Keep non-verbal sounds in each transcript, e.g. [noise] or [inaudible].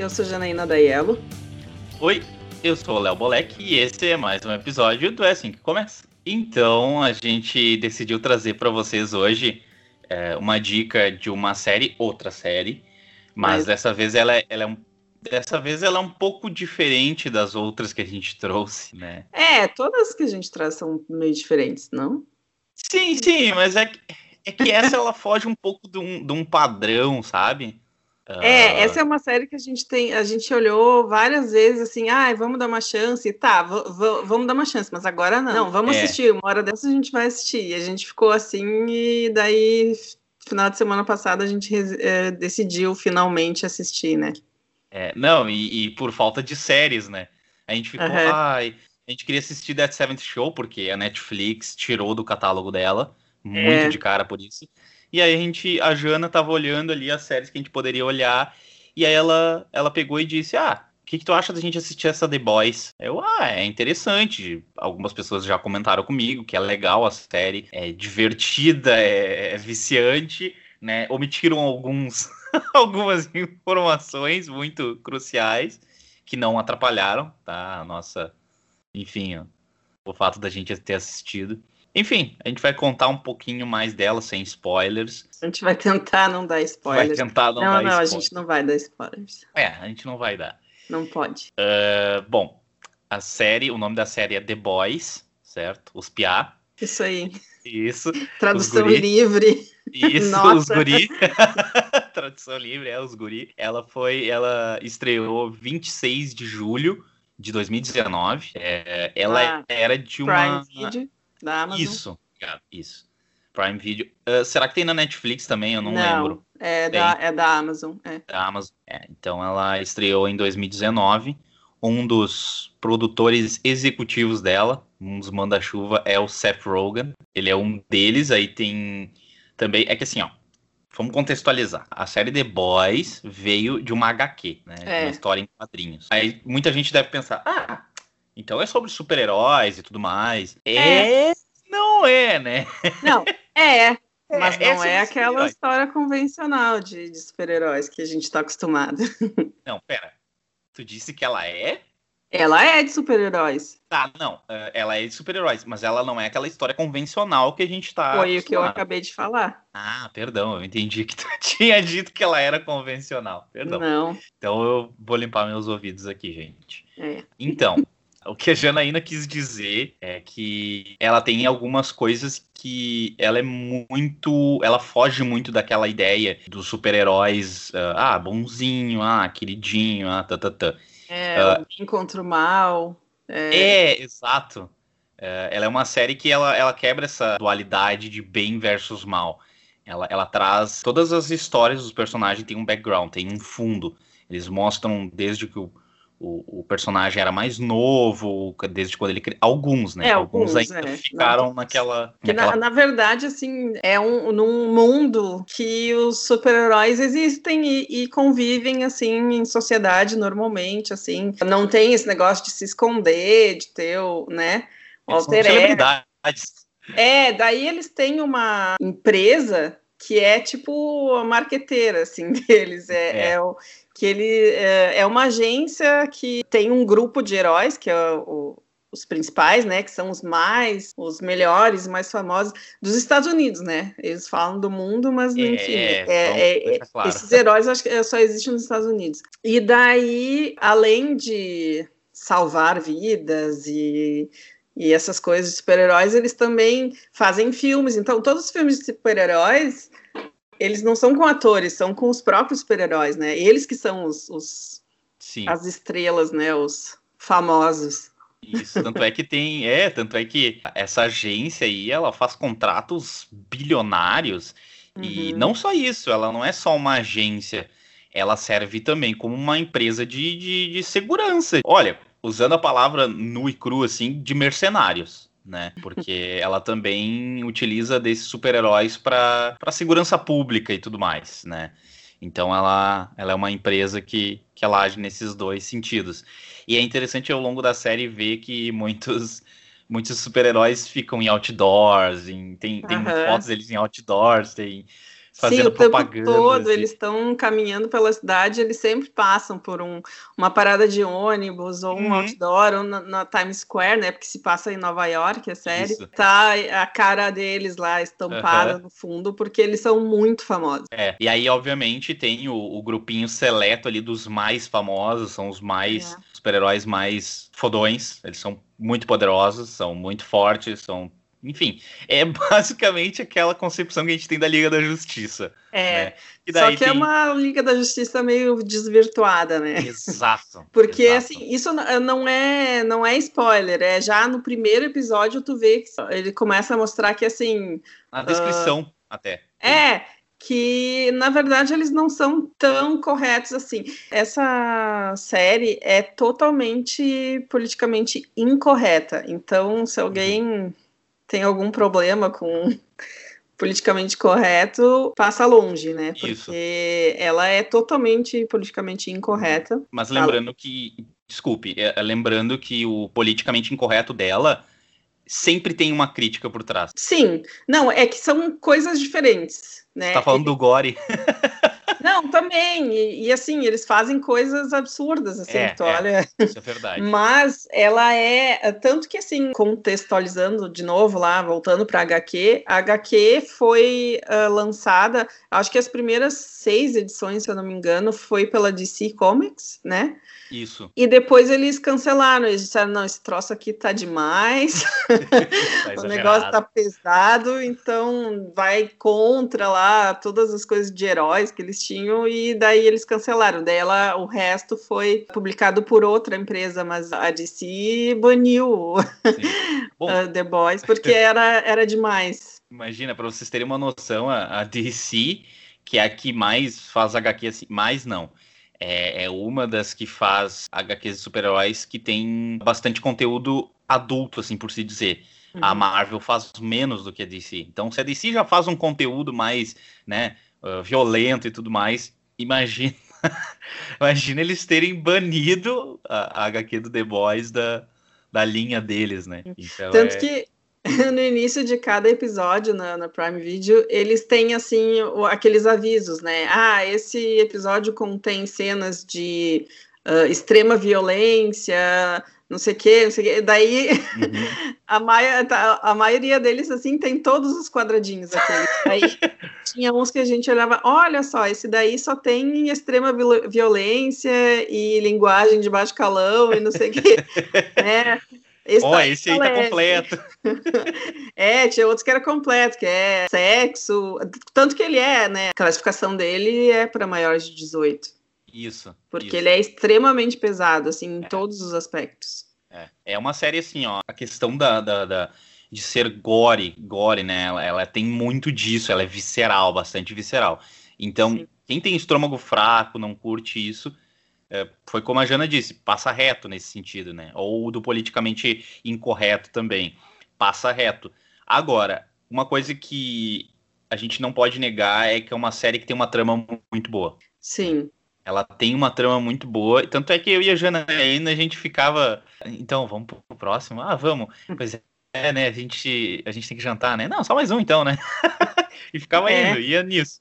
Eu sou Janaína Daiello. Oi, eu sou o Léo Bolek e esse é mais um episódio do É Assim Que Começa. Então, a gente decidiu trazer para vocês hoje é, uma dica de uma série, outra série, mas, mas... dessa vez ela, é, ela é um Dessa vez ela é um pouco diferente das outras que a gente trouxe, né? É, todas que a gente traz são meio diferentes, não? Sim, sim, mas é que, é que essa ela foge um pouco de um, de um padrão, sabe? É, uh... essa é uma série que a gente tem, a gente olhou várias vezes assim, ah, vamos dar uma chance, tá, vamos dar uma chance, mas agora não. Não, vamos é. assistir, uma hora dessa a gente vai assistir. E a gente ficou assim, e daí, final de semana passada, a gente é, decidiu finalmente assistir, né? É, não, e, e, por falta de séries, né? A gente ficou, uhum. ai, a gente queria assistir That Seventh Show, porque a Netflix tirou do catálogo dela, muito é. de cara por isso. E aí a gente, a Jana tava olhando ali as séries que a gente poderia olhar, e aí ela, ela pegou e disse, ah, o que, que tu acha da gente assistir essa The Boys? Eu, ah, é interessante. Algumas pessoas já comentaram comigo que é legal a série, é divertida, é, é viciante, né? Omitiram alguns [laughs] algumas informações muito cruciais que não atrapalharam, tá? A nossa, enfim, o fato da gente ter assistido. Enfim, a gente vai contar um pouquinho mais dela sem spoilers. A gente vai tentar não dar spoilers. Vai tentar não, não dar Não, não, a gente não vai dar spoilers. É, a gente não vai dar. Não pode. Uh, bom, a série, o nome da série é The Boys, certo? Os Piá. Isso aí. Isso. Tradução livre. Isso, Nossa. os guri. [laughs] Tradução livre, é, os guri. Ela foi, ela estreou 26 de julho de 2019. É, ela ah, era de uma... Prime Video, da Amazon. Isso, isso. Prime Video. Uh, será que tem na Netflix também? Eu não, não lembro. É da, é da Amazon. É. Da Amazon. É, então ela estreou em 2019. Um dos produtores executivos dela, um dos manda-chuva, é o Seth Rogen. Ele é um deles. Aí tem também. É que assim, ó. Vamos contextualizar. A série The Boys veio de uma HQ, né? É. Uma história em quadrinhos. Aí muita gente deve pensar, ah, então é sobre super-heróis e tudo mais. É. é. Não é, né? Não, é. [laughs] Mas é, não é, é aquela história convencional de, de super-heróis que a gente está acostumado. [laughs] Não, pera. Tu disse que ela é? Ela é de super-heróis. Tá, não. É, ela é de super-heróis, mas ela não é aquela história convencional que a gente tá. Foi o que eu acabei de falar. Ah, perdão, eu entendi que tu [laughs] tinha dito que ela era convencional. Perdão. Não. Então eu vou limpar meus ouvidos aqui, gente. É. Então, o que a Janaína quis dizer é que ela tem algumas coisas que ela é muito. Ela foge muito daquela ideia dos super-heróis. Uh, ah, bonzinho, ah, queridinho, ah, tá, tá, tá. É, uh, o bem contra o mal. É, é exato. Uh, ela é uma série que ela, ela quebra essa dualidade de bem versus mal. Ela, ela traz todas as histórias dos personagens tem um background, tem um fundo. Eles mostram desde que o, o, o, personagem era mais novo, desde quando ele alguns, né? É, alguns, alguns ainda é. ficaram Não, naquela, que naquela... Na, na, verdade, assim, é um num mundo que os super-heróis existem e, e, convivem assim em sociedade normalmente, assim, não tem esse negócio de se esconder, de ter o, né, o alter. É, daí eles têm uma empresa que é tipo a marqueteira, assim, [laughs] deles. É, é. é o, que ele é, é, uma agência que tem um grupo de heróis, que é o, os principais, né, que são os mais, os melhores, mais famosos dos Estados Unidos, né? Eles falam do mundo, mas é, enfim, é, é, é claro. esses heróis acho que só existem nos Estados Unidos. E daí, além de salvar vidas e e essas coisas de super-heróis, eles também fazem filmes. Então, todos os filmes de super-heróis eles não são com atores, são com os próprios super-heróis, né? Eles que são os, os as estrelas, né? Os famosos. Isso, tanto é que tem, é, tanto é que essa agência aí, ela faz contratos bilionários uhum. e não só isso, ela não é só uma agência, ela serve também como uma empresa de, de, de segurança. Olha, usando a palavra nu e cru assim, de mercenários né? Porque ela também utiliza desses super-heróis para segurança pública e tudo mais, né? Então ela, ela é uma empresa que, que ela age nesses dois sentidos. E é interessante ao longo da série ver que muitos muitos super-heróis ficam em outdoors, em, tem, tem uhum. fotos deles em outdoors, tem Sim, o propaganda. Tempo todo eles estão caminhando pela cidade, eles sempre passam por um, uma parada de ônibus ou um uhum. outdoor ou na, na, Times Square, né? Porque se passa em Nova York, a série. Isso. Tá a cara deles lá estampada uhum. no fundo, porque eles são muito famosos. É, e aí, obviamente, tem o, o grupinho seleto ali dos mais famosos, são os mais. É. Super-heróis mais fodões, eles são muito poderosos, são muito fortes, são enfim, é [laughs] basicamente aquela concepção que a gente tem da Liga da Justiça. É. Né? Só que é tem... é uma Liga da Justiça meio desvirtuada, né? Exato. [laughs] Porque exato. assim, isso não é não é spoiler, é já no primeiro episódio tu vê que ele começa a mostrar que assim. Na descrição uh... até. É, que na verdade eles não são tão corretos assim. Essa série é totalmente politicamente incorreta. Então, se alguém uhum tem algum problema com [laughs] politicamente correto, passa longe, né? Porque Isso. ela é totalmente politicamente incorreta. Mas lembrando que, desculpe, é, é, lembrando que o politicamente incorreto dela sempre tem uma crítica por trás. Sim, não, é que são coisas diferentes, né? Você tá falando do Gore. [laughs] Não, também. E, e, assim, eles fazem coisas absurdas, assim, é, é, olha. Isso é verdade. [laughs] Mas ela é. Tanto que, assim, contextualizando de novo lá, voltando para HQ, a HQ foi uh, lançada, acho que as primeiras seis edições, se eu não me engano, foi pela DC Comics, né? Isso. E depois eles cancelaram, eles disseram, não, esse troço aqui tá demais, [laughs] tá [laughs] o negócio tá pesado, então vai contra lá todas as coisas de heróis que eles e daí eles cancelaram. Daí ela, o resto foi publicado por outra empresa, mas a DC baniu [laughs] The Boys, porque era, era demais. Imagina, para vocês terem uma noção, a, a DC, que é a que mais faz HQ assim, mais não é, é uma das que faz HQs de super-heróis que tem bastante conteúdo adulto, assim, por se dizer. Uhum. A Marvel faz menos do que a DC. Então, se a DC já faz um conteúdo mais, né, uh, violento e tudo mais, imagina, [laughs] imagina eles terem banido a, a HQ do The Boys da, da linha deles, né? Então, Tanto é... que [laughs] no início de cada episódio na, na, Prime Video, eles têm assim aqueles avisos, né? Ah, esse episódio contém cenas de uh, extrema violência, não sei o quê, não sei o quê. Daí uhum. [laughs] a, maia, tá, a maioria deles assim tem todos os quadradinhos aqui. [laughs] Tinha uns que a gente olhava, olha só, esse daí só tem extrema violência e linguagem de baixo calão e não sei o quê. [laughs] né? Esse, oh, tá esse aí tá completo. é, tinha outros que era completo, que é sexo. Tanto que ele é, né? A classificação dele é para maiores de 18. Isso. Porque isso. ele é extremamente pesado, assim, em é. todos os aspectos. É. é uma série assim, ó. A questão da, da, da de ser gore, gore, né? Ela, ela, tem muito disso, ela é visceral, bastante visceral. Então, Sim. quem tem estômago fraco, não curte isso, é, foi como a Jana disse, passa reto nesse sentido, né? Ou do politicamente incorreto também, passa reto. Agora, uma coisa que a gente não pode negar é que é uma série que tem uma trama muito boa. Sim. Ela tem uma trama muito boa, tanto é que eu e a Jana ainda a gente ficava, então, vamos pro próximo? Ah, vamos. Pois é, né, a gente, a gente tem que jantar, né? Não, só mais um então, né? [laughs] e ficava é. indo, ia nisso.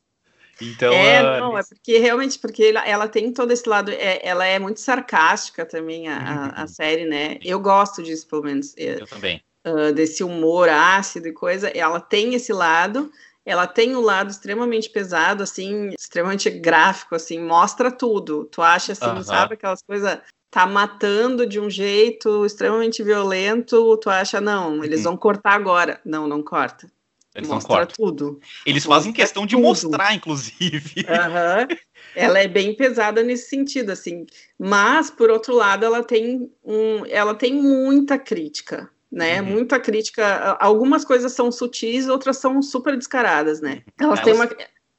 Então, é, uh, não, é porque realmente, porque ela, ela, tem todo esse lado, é, ela é muito sarcástica também, a, a, a, uhum. série, né? Eu gosto disso, pelo menos. É, Eu também. Uh, desse humor ácido e coisa, ela tem esse lado, ela tem um lado extremamente pesado, assim, extremamente gráfico, assim, mostra tudo. Tu acha, assim, uh -huh. sabe, aquelas coisas tá matando de um jeito extremamente violento, tu acha, não, eles uhum. vão cortar agora. Não, não corta. Eles Mostra tudo. Eles Mostra fazem questão de tudo. mostrar, inclusive. Uhum. [laughs] Ela é bem pesada nesse sentido, assim. Mas, por outro lado, ela tem, um, ela tem muita crítica, né? Uhum. Muita crítica. Algumas coisas são sutis, outras são super descaradas, né? Elas, Elas... têm uma.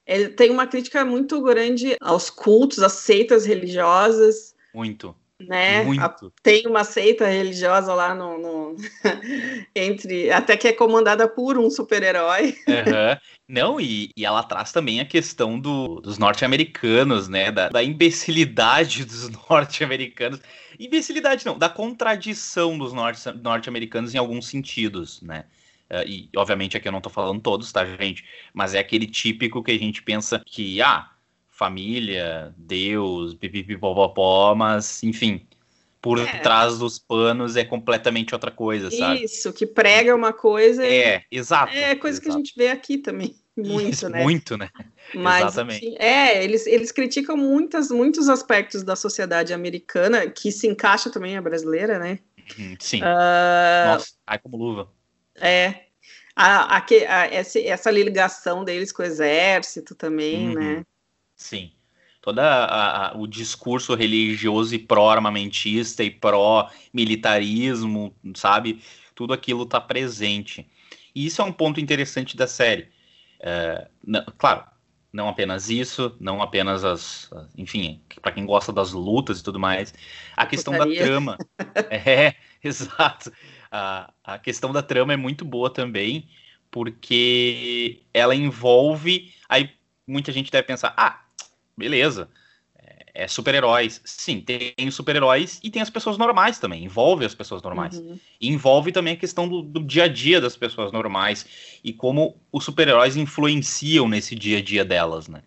Ele tem uma crítica muito grande aos cultos, às seitas religiosas. Muito né? Muito. Tem uma seita religiosa lá no, no... [laughs] entre até que é comandada por um super-herói. Uhum. [laughs] Não, e, e, ela traz também a questão do, dos norte-americanos, né? Da, da, imbecilidade dos [laughs] norte-americanos. Imbecilidade não, da contradição dos norte-americanos em alguns sentidos, né? Uh, e obviamente aqui eu não tô falando todos, tá, gente? Mas é aquele típico que a gente pensa que, ah, família, Deus, pipipipopopó, mas enfim, por é. trás dos panos é completamente outra coisa, sabe? Isso, que prega uma coisa. É, exato. É coisa exato. que a gente vê aqui também. [laughs] Muito, Isso, né? Muito, né? Mas, Exatamente. É, eles, eles criticam muitas, muitos aspectos da sociedade americana, que se encaixa também a brasileira, né? Uhum, sim. Uh, Nossa, ai como luva. É. A, a, a, essa, essa ligação deles com o exército também, uhum. né? Sim todo o discurso religioso e pró-armamentista e pró-militarismo, sabe? Tudo aquilo está presente. E isso é um ponto interessante da série. É, não, claro, não apenas isso, não apenas as. Enfim, para quem gosta das lutas e tudo mais, a questão da trama. [laughs] é, [laughs] exato. A, a questão da trama é muito boa também, porque ela envolve. Aí muita gente deve pensar, ah, beleza. É, é super-heróis. Sim, tem super-heróis e tem as pessoas normais também. Envolve as pessoas normais. Uhum. Envolve também a questão do, do, dia a dia das pessoas normais e como os super-heróis influenciam nesse dia a dia delas, né?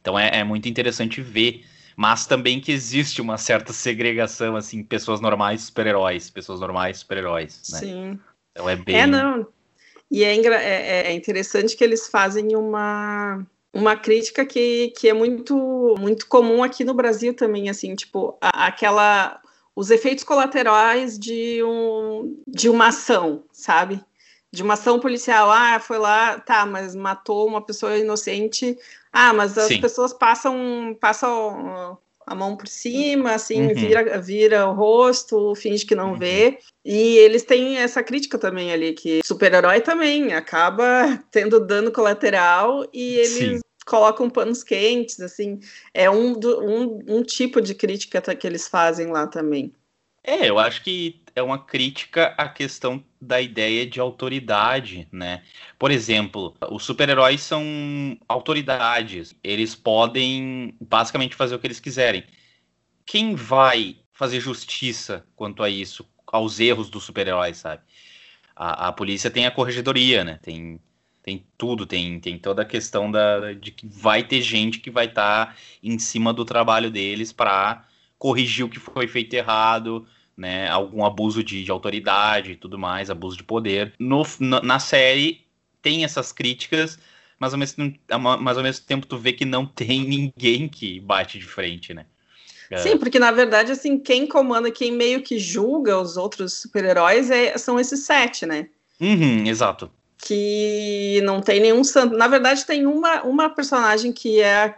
Então é, é muito interessante ver mas também que existe uma certa segregação, assim, pessoas normais, super-heróis, pessoas normais, super-heróis, né? Sim. Então é bem... É, não, e é, é, é interessante que eles fazem uma uma crítica que, que é muito muito comum aqui no Brasil também, assim, tipo, a, aquela os efeitos colaterais de, um, de uma ação, sabe? De uma ação policial, ah, foi lá, tá, mas matou uma pessoa inocente, ah, mas as Sim. pessoas passam, passam a mão por cima, assim, uhum. vira, vira o rosto, finge que não uhum. vê. E eles têm essa crítica também ali, que super-herói também acaba [laughs] tendo dano colateral e eles Sim. colocam panos quentes, assim. É um, um, um tipo de crítica que eles fazem lá também. É, eu acho que é uma crítica à questão da ideia de autoridade, né? Por exemplo, os super-heróis são autoridades. Eles podem basicamente fazer o que eles quiserem. Quem vai fazer justiça quanto a isso, aos erros dos super-heróis, sabe? A, a, polícia tem a corregedoria, né? Tem, tem tudo, tem, tem toda a questão da, de que vai ter gente que vai estar tá em cima do trabalho deles para corrigir o que foi feito errado, né, algum abuso de, de autoridade e tudo mais, abuso de poder. No, na, na, série tem essas críticas, mas ao, mesmo, mas ao mesmo tempo tu vê que não tem [laughs] ninguém que bate de frente, né? É. Sim, porque na verdade, assim, quem comanda, quem meio que julga os outros super-heróis é, são esses sete, né? Uhum, exato. Que não tem nenhum santo. Na verdade, tem uma, uma personagem que é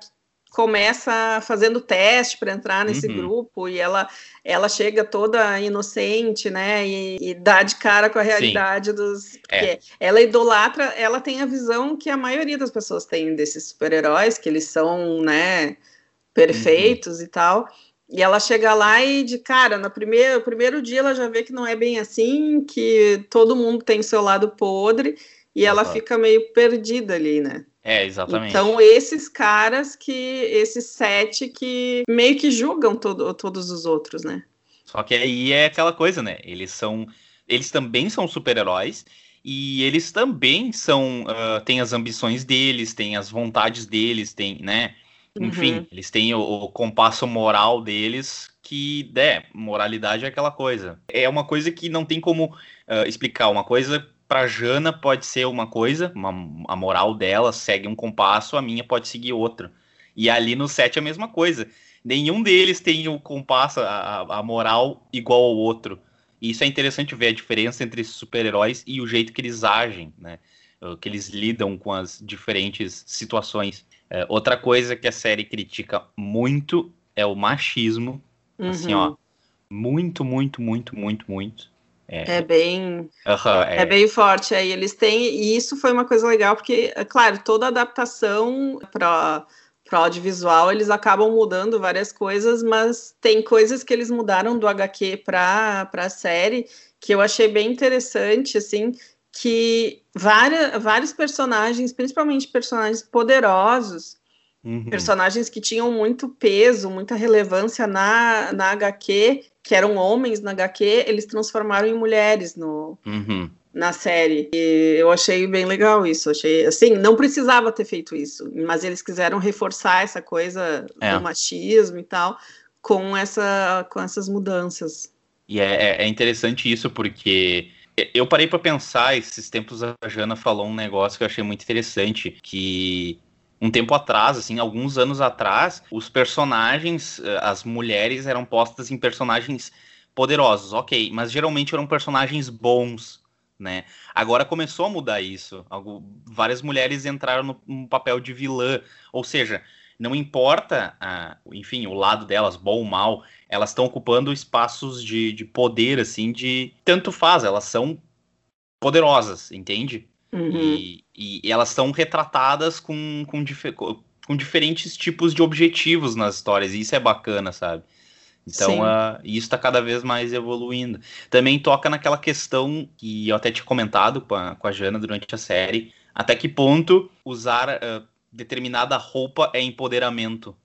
começa fazendo teste para entrar nesse uhum. grupo e ela ela chega toda inocente, né, e, e dá de cara com a realidade Sim. dos é. ela idolatra, ela tem a visão que a maioria das pessoas tem desses super-heróis, que eles são, né, perfeitos uhum. e tal. E ela chega lá e de cara, no primeiro, primeiro dia ela já vê que não é bem assim, que todo mundo tem seu lado podre e ela fica meio perdida ali, né? É, exatamente. Então, esses caras que. Esses sete que meio que julgam todo, todos os outros, né? Só que aí é aquela coisa, né? Eles são. Eles também são super-heróis. E eles também são. Uh, têm as ambições deles, têm as vontades deles, têm, né? Enfim, uhum. eles têm o, o, compasso moral deles, que, é, moralidade é aquela coisa. É uma coisa que não tem como uh, explicar. Uma coisa para Jana pode ser uma coisa, uma, a moral dela segue um compasso, a minha pode seguir outra. E ali no set é a mesma coisa. Nenhum deles tem o compasso, a, a moral igual ao outro. E isso é interessante ver a diferença entre super-heróis e o jeito que eles agem, né? Que eles lidam com as diferentes situações. É, outra coisa que a série critica muito é o machismo. Uhum. Assim, ó. Muito, muito, muito, muito, muito. É, é bem é... é... bem forte aí. Eles têm e isso foi uma coisa legal porque é claro toda adaptação para para audiovisual eles acabam mudando várias coisas mas tem coisas que eles mudaram do HQ para para a série que eu achei bem interessante assim que várias, vários personagens principalmente personagens poderosos Uhum. Personagens que tinham muito peso, muita relevância na, na HQ, que eram homens na HQ, eles transformaram em mulheres no, uhum. na série. E eu achei bem legal isso. Achei assim, não precisava ter feito isso, mas eles quiseram reforçar essa coisa é. do machismo e tal com essa com essas mudanças. E é, é, é interessante isso porque eu parei para pensar esses tempos a Jana falou um negócio que eu achei muito interessante que um tempo atrás, assim, alguns anos atrás, os personagens, eh, as mulheres eram postas em personagens poderosos, ok, mas geralmente eram personagens bons, né? Agora começou a mudar isso. Algo, várias mulheres entraram no, no, papel de vilã, ou seja, não importa, a, enfim, o lado delas, bom ou mal, elas estão ocupando espaços de, de poder, assim, de tanto faz, elas são poderosas, entende? Uhum. E, e, elas são retratadas com, com, dif com diferentes tipos de objetivos nas histórias, e isso é bacana, sabe? Então, uh, isso está cada vez mais evoluindo. Também toca naquela questão que eu até tinha comentado com a, com a Jana durante a série, até que ponto usar uh, determinada roupa é empoderamento,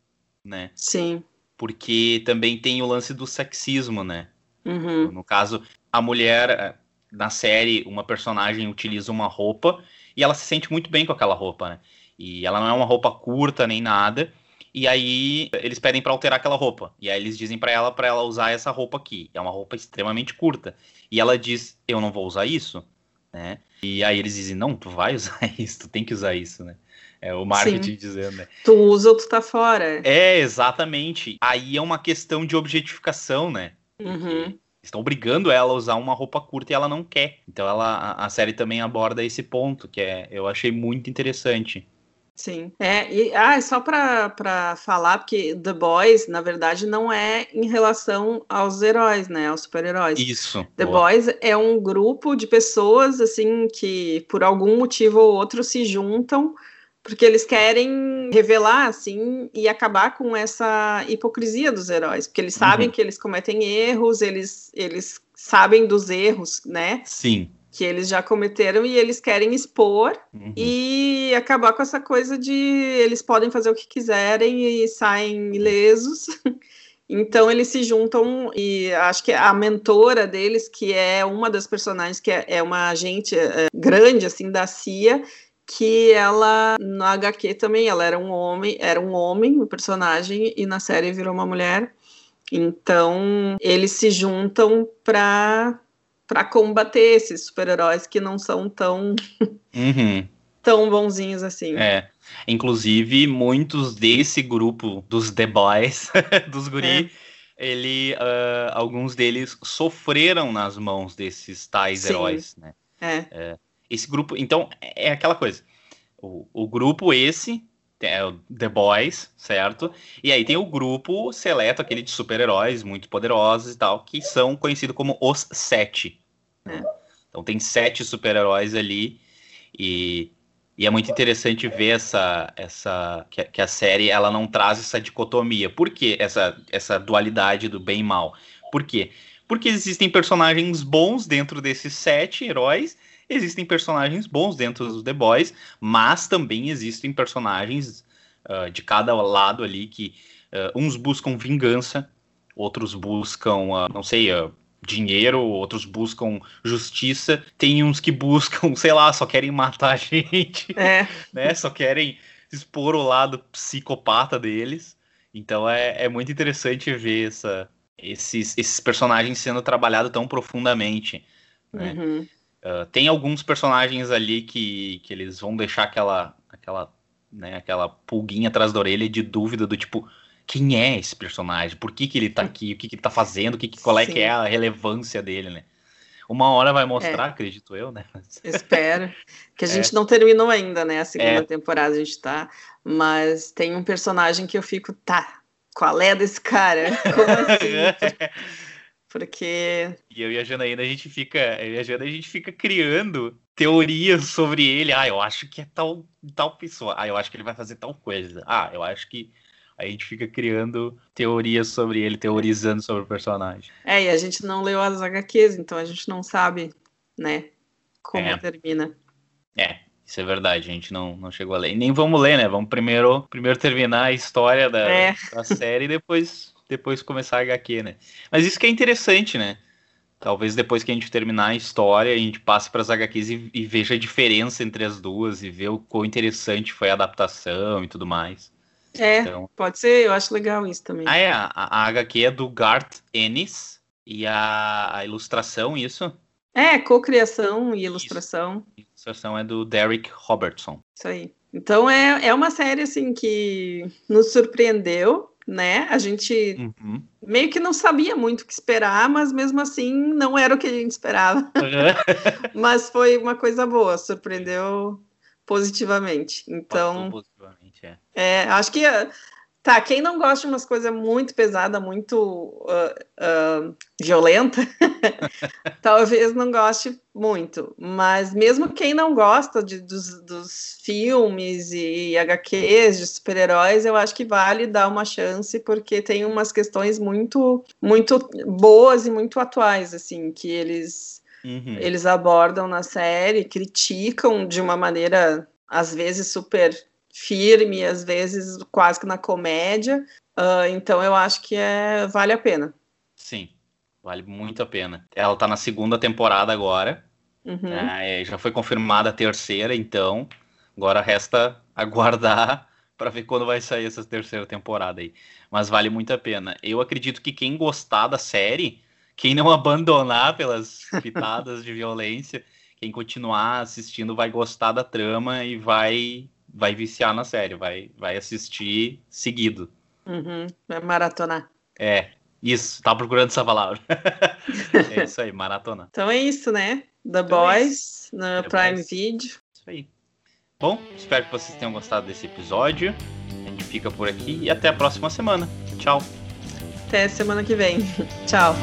né? Sim. Porque também tem o lance do sexismo, né? Uhum. No caso, a mulher, ah, na série, uma personagem utiliza uma roupa e ela se sente muito bem com aquela roupa, né? E ela não é uma roupa curta nem nada. E aí eles pedem para alterar aquela roupa. E aí eles dizem para ela para ela usar essa roupa aqui. É uma roupa extremamente curta. E ela diz: "Eu não vou usar isso", né? E aí eles dizem: "Não, tu vai [laughs] usar isso, tu tem que usar isso", né? É o marketing Sim. dizendo, né? Tu usa ou tu tá fora. É, exatamente. Aí é uma questão de objetificação, né? Uhum. Estão obrigando ela a usar uma roupa curta e ela não quer. Então ela, a, a série também aborda esse ponto, que é, eu achei muito interessante. Sim. É, e ah, só para falar, porque The Boys, na verdade, não é em relação aos heróis, né? Aos super-heróis. Isso. The boa. Boys é um grupo de pessoas, assim, que por algum motivo ou outro se juntam porque eles querem revelar assim e acabar com essa hipocrisia dos heróis, porque eles sabem uhum. que eles cometem erros, eles eles sabem dos erros, né? Sim. Que eles já cometeram e eles querem expor uhum. e acabar com essa coisa de eles podem fazer o que quiserem e saem ilesos. [laughs] Então eles se juntam e acho que a mentora deles, que é uma das personagens que é, é uma agente é, grande assim da CIA, que ela na HQ também ela era um homem, era um homem o personagem e na série virou uma mulher. Então eles se juntam para para combater esses super-heróis que não são tão uhum. tão bonzinhos assim. É. Inclusive muitos desse grupo dos The Boys, [laughs] dos guri, é. ele uh, alguns deles sofreram nas mãos desses tais Sim. heróis, né? É. é. Esse grupo, então, é aquela coisa. O, o grupo esse é o The Boys, certo? E aí tem o grupo seleto, aquele de super-heróis muito poderosos e tal, que são conhecidos como os Sete. Né? Então tem sete super-heróis ali e, e, é muito interessante ver essa, essa que, que, a série ela não traz essa dicotomia. Por que essa, essa dualidade do bem e mal? Por quê? Porque existem personagens bons dentro desses sete heróis Existem personagens bons dentro dos The Boys, mas também existem personagens uh, de cada lado ali que uh, uns buscam vingança, outros buscam, uh, não sei, dinheiro, outros buscam justiça, tem uns que buscam, [laughs] sei lá, só querem matar a gente, [laughs] é. né? Só querem expor o lado psicopata deles. Então é, é muito interessante ver essa, esses, esses personagens sendo trabalhados tão profundamente. Né? Uhum. Uh, tem alguns personagens ali que, que eles vão deixar aquela, aquela, né, aquela pulguinha atrás da orelha de dúvida do tipo, quem é esse personagem? Por que, que ele tá aqui? O que, que ele tá fazendo? Que, que qual é Sim. que é a relevância dele, né? Uma hora vai mostrar, é. acredito eu, né? [laughs] Espero. Que a gente é. não terminou ainda, né? A segunda é. temporada a gente tá. Mas tem um personagem que eu fico, tá, qual é desse cara? [laughs] Como assim? [laughs] Porque. E eu e a Janaína, a gente fica. Eu e a Jana, a gente fica criando teorias sobre ele. Ah, eu acho que é tal, tal pessoa. Ah, eu acho que ele vai fazer tal coisa. Ah, eu acho que. A gente fica criando teorias sobre ele, teorizando sobre o personagem. É, e a gente não leu as HQs, então a gente não sabe, né, como é. termina. É, isso é verdade, a gente não, não chegou a ler. E nem vamos ler, né? Vamos primeiro, primeiro terminar a história da, é. da série e depois depois começar a HQ, né? Mas isso que é interessante, né? Talvez depois que a gente terminar a história, a gente passe para as HQs e, e, veja a diferença entre as duas e ver o quão interessante foi a adaptação e tudo mais. É, então... pode ser, eu acho legal isso também. Ah, é, a, a HQ é do Garth Ennis e a, a ilustração, isso? É, cocriação e ilustração. Isso. A ilustração é do Derek Robertson. Isso aí. Então é, é uma série assim que nos surpreendeu, né? A gente uhum. meio que não sabia muito o que esperar, mas mesmo assim não era o que a gente esperava. Uhum. [laughs] mas foi uma coisa boa, surpreendeu positivamente. Então, positivamente, é. é. acho que tá. Quem não gosta de umas coisas muito pesadas, muito uh, uh, violenta, [laughs] talvez não goste muito. Mas mesmo quem não gosta de, dos, dos filmes e HQs de super-heróis, eu acho que vale dar uma chance, porque tem umas questões muito, muito boas e muito atuais, assim, que eles, uhum. eles abordam na série, criticam de uma maneira, às vezes, super firme, às vezes quase que na comédia. Uh, então eu acho que é, vale a pena. Sim. Vale muito a pena. Ela tá na segunda temporada agora. Uhum. É, já foi confirmada a terceira, então agora resta [laughs] aguardar para ver quando vai sair essa terceira temporada aí. Mas vale muito a pena. Eu acredito que quem gostar da série, quem não [laughs] abandonar pelas pitadas de violência, quem continuar assistindo vai gostar da trama e vai vai viciar na série, vai vai assistir seguido. Uhum. Vai maratonar. É, isso, tava procurando essa palavra. [laughs] é isso aí, maratona. Então é isso, né? The então é Boys é no The Prime Boys. Video. Isso aí. Bom, espero que vocês tenham gostado desse episódio. A gente fica por aqui e até a próxima semana. Tchau. Até semana que vem. [laughs] Tchau.